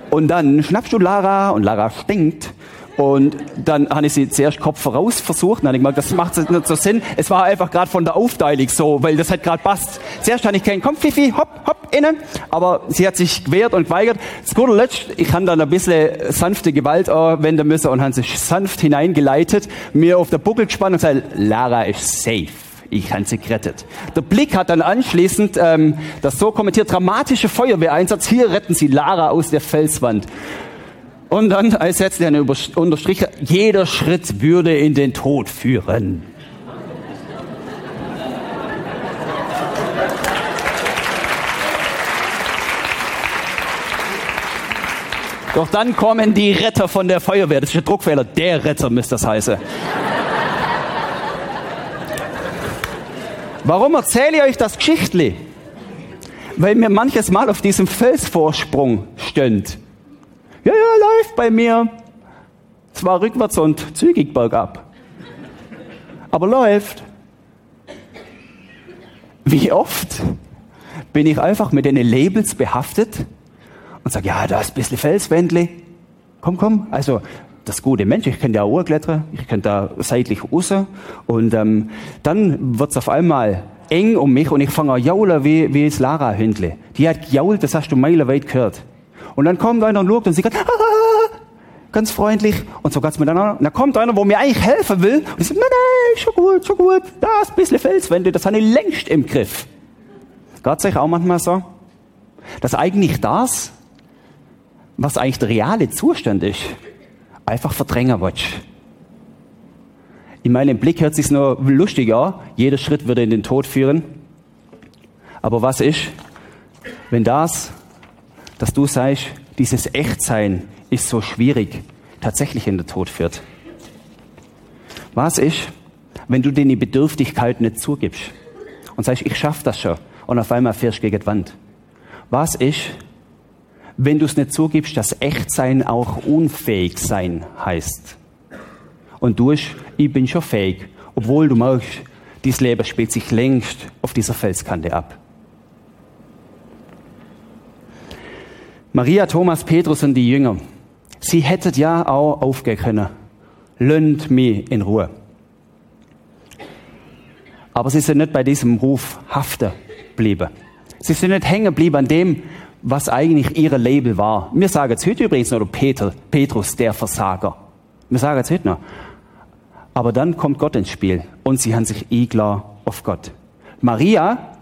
Und dann schnappst du Lara und Lara stinkt. Und dann habe ich sie zuerst Kopf voraus versucht. Dann habe ich gemerkt, das macht nicht so Sinn. Es war einfach gerade von der Aufteilung so, weil das hat gerade passt. Zuerst habe ich keinen Komm, Fifi, hopp, hopp, innen. Aber sie hat sich gewehrt und geweigert. Das gute Letzt, ich kann dann ein bisschen sanfte Gewalt anwenden müssen und habe sich sanft hineingeleitet, mir auf der Buckel gespannt und gesagt, Lara ist safe. Ich habe sie gerettet. Der Blick hat dann anschließend ähm, das so kommentiert, dramatische Feuerwehreinsatz. Hier retten sie Lara aus der Felswand. Und dann als letztes eine Unterstrich, jeder Schritt würde in den Tod führen. Doch dann kommen die Retter von der Feuerwehr. Das ist der Druckfehler. Der Retter müsste das heißen. Warum erzähle ich euch das Geschichtli? Weil mir manches Mal auf diesem Felsvorsprung stöhnt. Ja, ja, läuft bei mir. Zwar rückwärts und zügig bergab. Aber läuft. Wie oft bin ich einfach mit den Labels behaftet und sage, ja, da ist ein bisschen Felswändle. Komm, komm. Also, das gute Mensch, ich könnte ja auch klettern, ich könnte da seitlich raus. Und ähm, dann wird's auf einmal eng um mich und ich fange an jaulen wie, wie das Lara-Hündle. Die hat gejault, das hast du meilenweit gehört. Und dann kommt einer und schaut und sie sagt, ah, ganz freundlich und so ganz miteinander. Und dann kommt einer, wo mir eigentlich helfen will und ich sagt, nein, nein, schon gut, schon gut, da ist ein bisschen Felswände, das habe ich längst im Griff. Gott sei auch manchmal so, dass eigentlich das, was eigentlich der reale Zustand ist, einfach verdrängen willst. In meinem Blick hört sich nur lustig an, jeder Schritt würde in den Tod führen. Aber was ist, wenn das dass du sagst, dieses Echtsein ist so schwierig, tatsächlich in den Tod führt. Was ist, wenn du die Bedürftigkeit nicht zugibst und sagst, ich schaff das schon und auf einmal fährst gegen die Wand? Was ist, wenn du es nicht zugibst, dass Echtsein auch unfähig sein heißt? Und du bist, ich bin schon fähig, obwohl du merkst, dieses Leben spielt sich längst auf dieser Felskante ab. Maria, Thomas, Petrus und die Jünger, sie hätten ja auch aufgehen können. Lönnt mich in Ruhe. Aber sie sind nicht bei diesem Ruf haften geblieben. Sie sind nicht hängen geblieben an dem, was eigentlich ihre Label war. Wir sagen es heute übrigens noch, Peter, Petrus, der Versager. Wir sagen es heute noch. Aber dann kommt Gott ins Spiel und sie haben sich eingeladen auf Gott. Maria,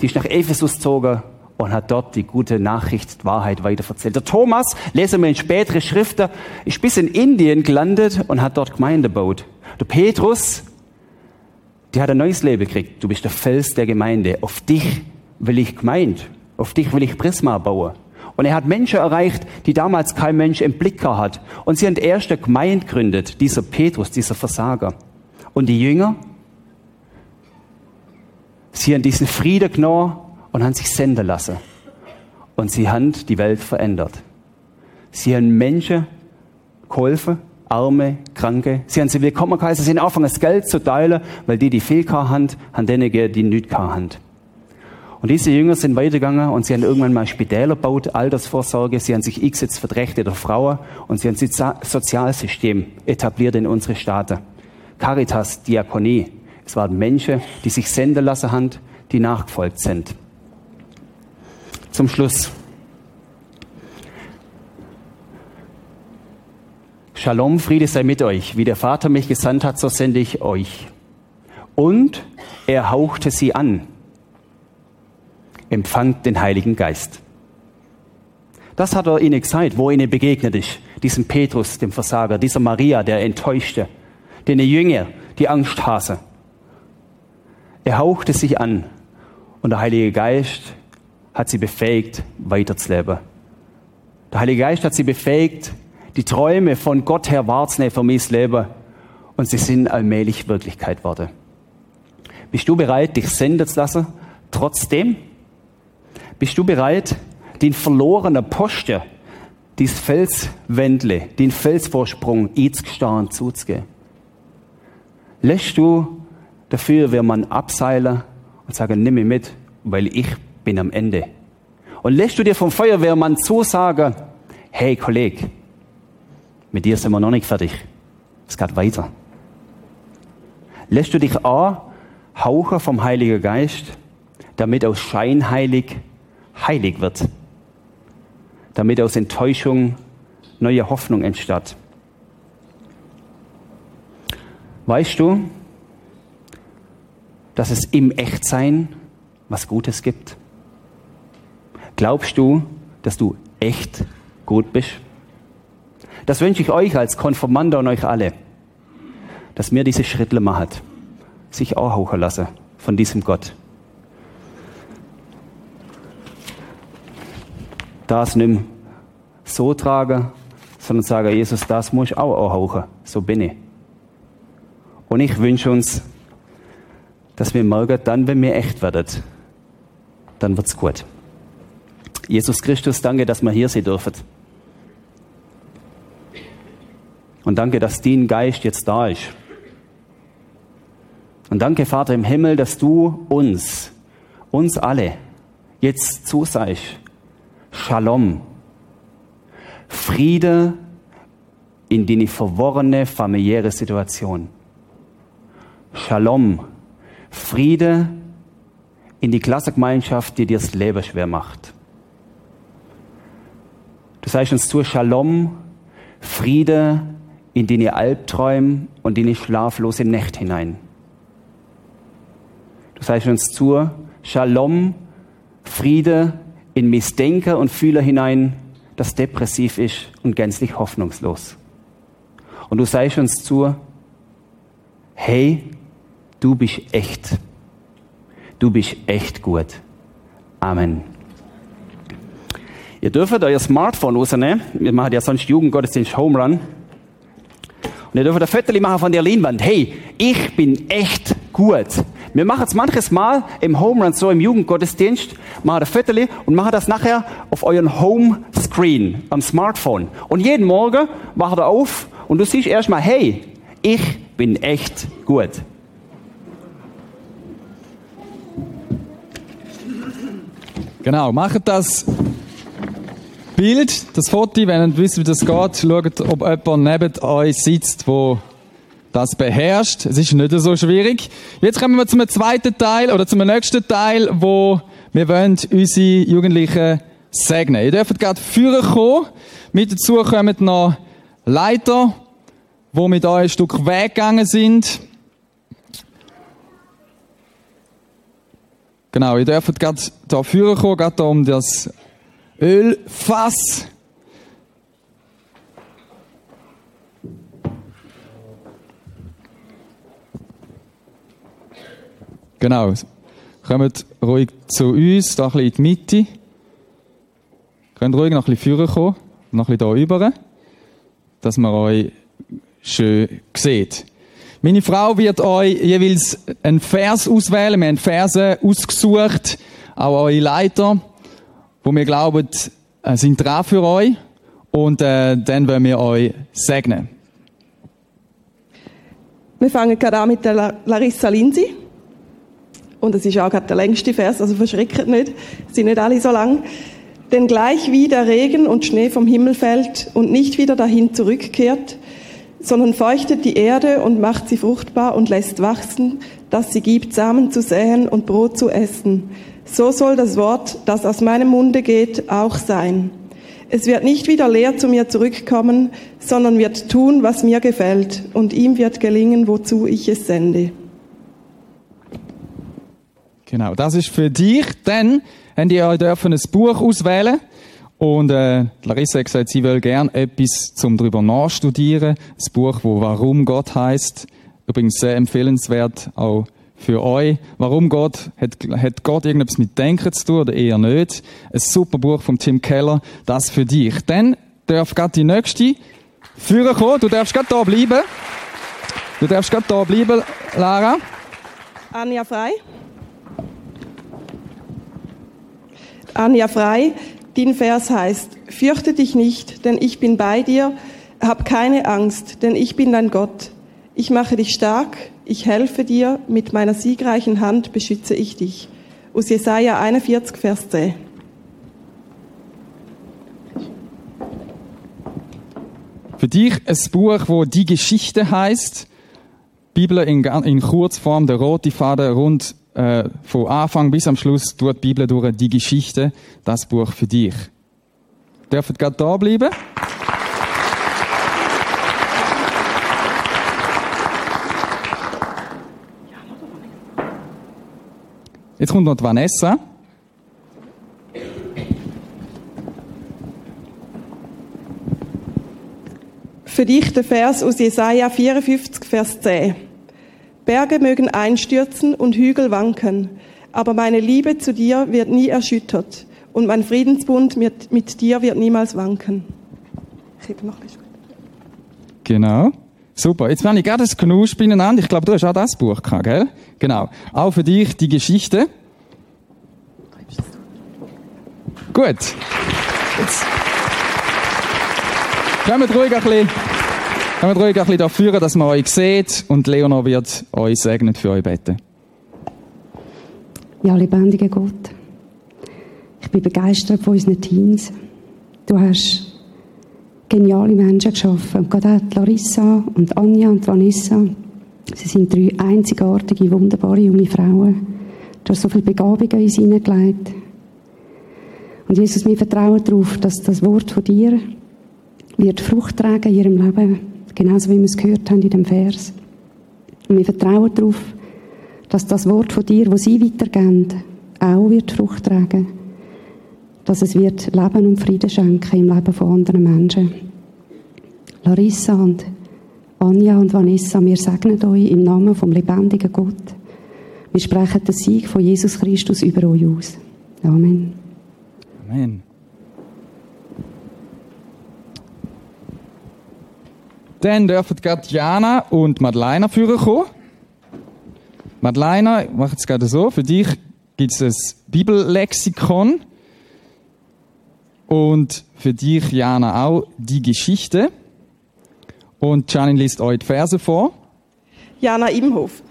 die ist nach Ephesus gezogen und hat dort die gute Nachricht, Wahrheit weiterverzählt. Der Thomas, lesen wir in spätere Schriften, ist bis in Indien gelandet und hat dort Gemeinde gebaut. Der Petrus, die hat ein neues Leben gekriegt. Du bist der Fels der Gemeinde. Auf dich will ich gemeint. Auf dich will ich Prisma bauen. Und er hat Menschen erreicht, die damals kein Mensch im Blick hat. Und sie haben die erste Gemeinde gegründet, dieser Petrus, dieser Versager. Und die Jünger, sie haben diesen Frieden genommen und haben sich senden lassen. Und sie haben die Welt verändert. Sie haben Menschen geholfen, Arme, Kranke. Sie haben sie willkommen geheißen, sie haben angefangen, das Geld zu teilen, weil die, die viel haben, haben diejenigen, die nichts haben. Und diese Jünger sind weitergegangen und sie haben irgendwann mal Spitäler gebaut, Altersvorsorge, sie haben sich eingesetzt für die Rechte der Frauen und sie haben ein Sozialsystem etabliert in unsere Staaten. Caritas, Diakonie. Es waren Menschen, die sich senden lassen haben, die nachgefolgt sind. Zum Schluss. Shalom, Friede sei mit euch. Wie der Vater mich gesandt hat, so sende ich euch. Und er hauchte sie an. Empfangt den Heiligen Geist. Das hat er ihnen gesagt, wo ihnen begegnet ist. Diesem Petrus, dem Versager, dieser Maria, der Enttäuschte, den Jünger, die Angsthase. Er hauchte sich an und der Heilige Geist hat sie befähigt, weiterzuleben. Der Heilige Geist hat sie befähigt, die Träume von Gott her wahrzunehmen für mein Leben und sie sind allmählich Wirklichkeit geworden. Bist du bereit, dich senden zu lassen, trotzdem? Bist du bereit, den verlorenen Posten, dieses Felswändle, den Felsvorsprung einzugestehen, zuzugehen? Lässt du dafür, wenn man abseilen und sagen, nimm mich mit, weil ich bin am Ende. Und lässt du dir vom Feuerwehrmann zusagen, hey Kollege, mit dir sind wir noch nicht fertig. Es geht weiter. Lässt du dich an, hauchen vom Heiligen Geist, damit aus scheinheilig heilig wird. Damit aus Enttäuschung neue Hoffnung entsteht. Weißt du, dass es im Echtsein was Gutes gibt? Glaubst du, dass du echt gut bist? Das wünsche ich euch als Konformander und euch alle, dass mir diese Schritte macht, sich auch hauchen lassen von diesem Gott. Das nimm so tragen, sondern sage, Jesus, das muss ich auch anhauchen. So bin ich. Und ich wünsche uns, dass wir morgen dann, wenn wir echt werden, dann wird's gut. Jesus Christus, danke, dass wir hier sein dürfen. Und danke, dass dein Geist jetzt da ist. Und danke, Vater im Himmel, dass du uns, uns alle, jetzt zusagst. Shalom. Friede in die verworrene familiäre Situation. Shalom. Friede in die Klassengemeinschaft, die dir das Leben schwer macht. Du sagst uns zu Shalom, Friede in die Albträume und in die schlaflose Nächte hinein. Du sagst uns zu Shalom, Friede in Missdenker und Fühler hinein, das depressiv ist und gänzlich hoffnungslos. Und du sagst uns zu, hey, du bist echt. Du bist echt gut. Amen. Ihr dürft euer Smartphone rausnehmen. Wir machen ja sonst Jugendgottesdienst Home Run. Und ihr dürft ein Foto machen von der Leinwand. Hey, ich bin echt gut. Wir machen es manches Mal im Home Run, so im Jugendgottesdienst, machen ein Foto und machen das nachher auf euren Homescreen am Smartphone. Und jeden Morgen wacht ihr auf und du siehst erstmal, hey, ich bin echt gut. Genau, macht das Bild, das Foto, wenn ihr wisst, wie das geht, schaut, ob jemand neben euch sitzt, wo das beherrscht. Es ist nicht so schwierig. Jetzt kommen wir zum zweiten Teil oder zum nächsten Teil, wo wir wollen unsere Jugendlichen segnen. Ihr dürft gerade führen kommen. Mit dazu kommen noch Leiter wo mit euch ein Stück weggegangen sind. Genau, ihr dürft gerade da führen kommen, gerade um das Ölfass. Genau. Kommt ruhig zu uns, da ein bisschen in die Mitte. Könnt ruhig noch ein bisschen führen kommen, noch ein bisschen hier rüber, dass man euch schön sieht. Meine Frau wird euch jeweils einen Vers auswählen. Wir haben Verse ausgesucht, auch eure Leiter, wo wir glauben, äh, sind dran für euch. Und äh, dann wollen wir euch segnen. Wir fangen gerade an mit der La- Larissa Lindsay. Und es ist auch gerade der längste Vers, also verschreckt nicht. Sind nicht alle so lang. Denn gleich wie der Regen und Schnee vom Himmel fällt und nicht wieder dahin zurückkehrt, sondern feuchtet die Erde und macht sie fruchtbar und lässt wachsen, dass sie gibt, Samen zu säen und Brot zu essen. So soll das Wort, das aus meinem Munde geht, auch sein. Es wird nicht wieder leer zu mir zurückkommen, sondern wird tun, was mir gefällt, und ihm wird gelingen, wozu ich es sende. Genau, das ist für dich. Dann habt ihr euch dürfen ein Buch auswählen. Und äh, Larissa hat gesagt, sie will gern etwas zum drüber nachstudieren. Ein Buch, wo Warum Gott heißt. Übrigens sehr empfehlenswert auch für euch. Warum Gott? Hat, hat Gott irgendetwas mit Denken zu tun oder eher nicht? Ein super Buch von Tim Keller. Das für dich. Dann darf gerade die nächste Führer kommen. Du darfst gerade da bleiben. Du darfst gerade da bleiben, Lara. Anja Frei. Anja Frei, dein Vers heißt, fürchte dich nicht, denn ich bin bei dir, hab keine Angst, denn ich bin dein Gott. Ich mache dich stark, ich helfe dir, mit meiner siegreichen Hand beschütze ich dich. Aus Jesaja 41, Vers 10. Für dich ein Buch, wo die Geschichte heißt. Bibel in, in Kurzform, der rote Faden rund äh, von Anfang bis am Schluss durch die Bibel durch die Geschichte. Das Buch für dich. Dürft gerade da bleiben? Jetzt kommt noch die Vanessa. Für dich der Vers aus Jesaja 54, Vers 10. Berge mögen einstürzen und Hügel wanken, aber meine Liebe zu dir wird nie erschüttert und mein Friedensbund mit, mit dir wird niemals wanken. Ich noch Genau. Super. Jetzt habe ich gerade das Knusch beieinander. Ich glaube, du hast auch das Buch gehabt, gell? Genau. Auch für dich die Geschichte. Gut. Jetzt. Kommt ruhig ein bisschen, kommt ruhig ein bisschen da führen, dass man euch sieht und Leonor wird euch segnen für euch beten. Ja, lebendiger Gott. Ich bin begeistert von unseren Teams. Du hast geniale Menschen geschaffen. Und gerade auch Larissa und Anja und Vanessa. Sie sind drei einzigartige, wunderbare junge Frauen. Du hast so viele Begabungen in uns hineingelegt. Und Jesus, wir vertrauen darauf, dass das Wort von dir wird Frucht tragen in ihrem Leben. Genauso wie wir es gehört haben in dem Vers. Und wir vertrauen darauf, dass das Wort von dir, das sie weitergeben, auch wird Frucht tragen. Dass es wird Leben und Frieden schenken im Leben von anderen Menschen. Larissa und Anja und Vanessa, wir segnen euch im Namen vom lebendigen Gott. Wir sprechen den Sieg von Jesus Christus über euch aus. Amen. Amen. Dann dürfen gerade Jana und Madeleine führen kommen. Madeleine, mache jetzt gerade so, für dich gibt es ein Bibellexikon. Und für dich, Jana, auch die Geschichte. Und Janine liest euch die Verse vor. Jana Imhof.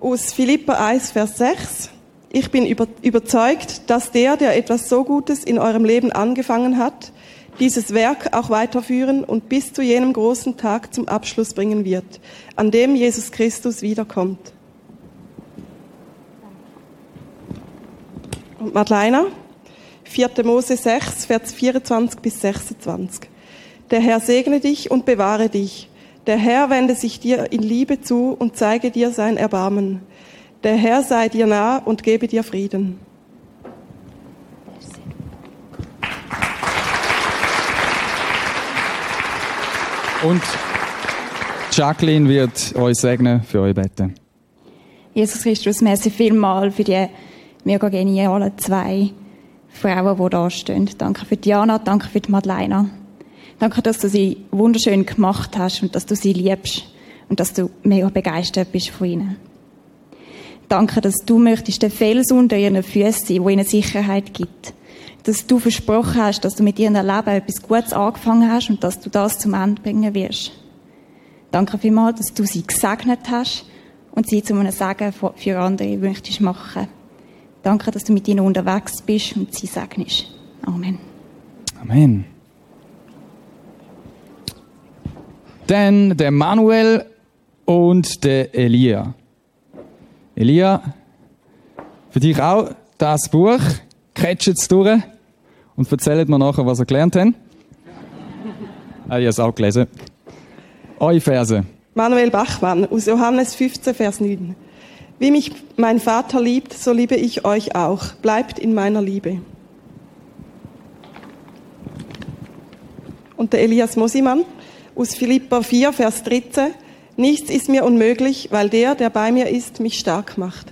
Aus Philippa 1, Vers 6. Ich bin über, überzeugt, dass der, der etwas so Gutes in eurem Leben angefangen hat, dieses Werk auch weiterführen und bis zu jenem großen Tag zum Abschluss bringen wird, an dem Jesus Christus wiederkommt. Und Madeleine, 4. Mose 6, Vers 24 bis 26. Der Herr segne dich und bewahre dich. Der Herr wende sich dir in Liebe zu und zeige dir sein Erbarmen. Der Herr sei dir nah und gebe dir Frieden. Und Jacqueline wird euch segnen für euch beten. Jesus Christus, merci vielmal für die mega genialen zwei Frauen, die da stehen. Danke für Diana, danke für Madeleine. Danke, dass du sie wunderschön gemacht hast und dass du sie liebst und dass du mega begeistert bist von ihnen. Danke, dass du möchtest der Fels unter ihren Füßen sein, wo ihnen Sicherheit gibt. Dass du versprochen hast, dass du mit ihrem Leben etwas Gutes angefangen hast und dass du das zum Ende bringen wirst. Danke vielmals, dass du sie gesegnet hast und sie zu einem Segen für andere möchtest machen. Danke, dass du mit ihnen unterwegs bist und sie segnest. Amen. Amen. Dann der Manuel und der Elia. Elia, für dich auch das Buch. Catchet es durch und erzählt mir nachher, was ihr gelernt habt. Ah, ich habe es auch gelesen. Eure Verse. Manuel Bachmann aus Johannes 15, Vers 9. Wie mich mein Vater liebt, so liebe ich euch auch. Bleibt in meiner Liebe. Und der Elias Mosimann aus Philippa 4, Vers 13. Nichts ist mir unmöglich, weil der, der bei mir ist, mich stark macht.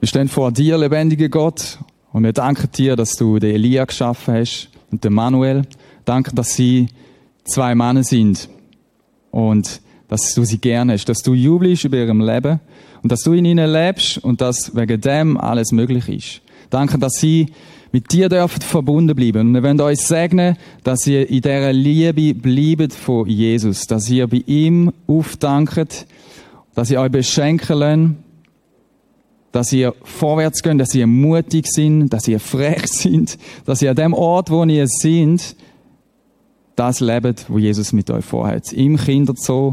Wir stehen vor dir, lebendiger Gott, und wir danken dir, dass du den Elia geschaffen hast und den Manuel. Danke, dass sie zwei Männer sind und dass du sie gerne hast, dass du jubelst über ihrem Leben und dass du in ihnen lebst und dass wegen dem alles möglich ist. Danke, dass sie mit dir dürfen verbunden bleiben. Und wir wollen euch segnen, dass ihr in dieser Liebe bleibt von Jesus, dass ihr bei ihm aufdankt, dass ihr euch beschenken lasst, dass ihr vorwärts geht, dass ihr mutig sind, dass ihr frech sind, dass ihr an dem Ort, wo ihr seid, das lebt, wo Jesus mit euch vorhat. Im Kinderzoo,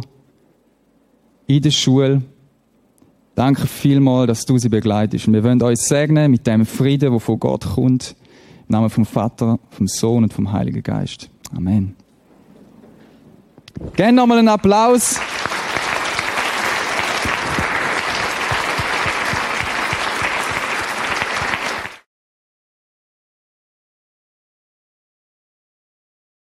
in der Schule. Danke vielmals, dass du sie begleitest. Und wir wollen euch segnen mit dem Frieden, der von Gott kommt. Im Namen vom Vater, vom Sohn und vom Heiligen Geist. Amen. Gerne nochmal einen Applaus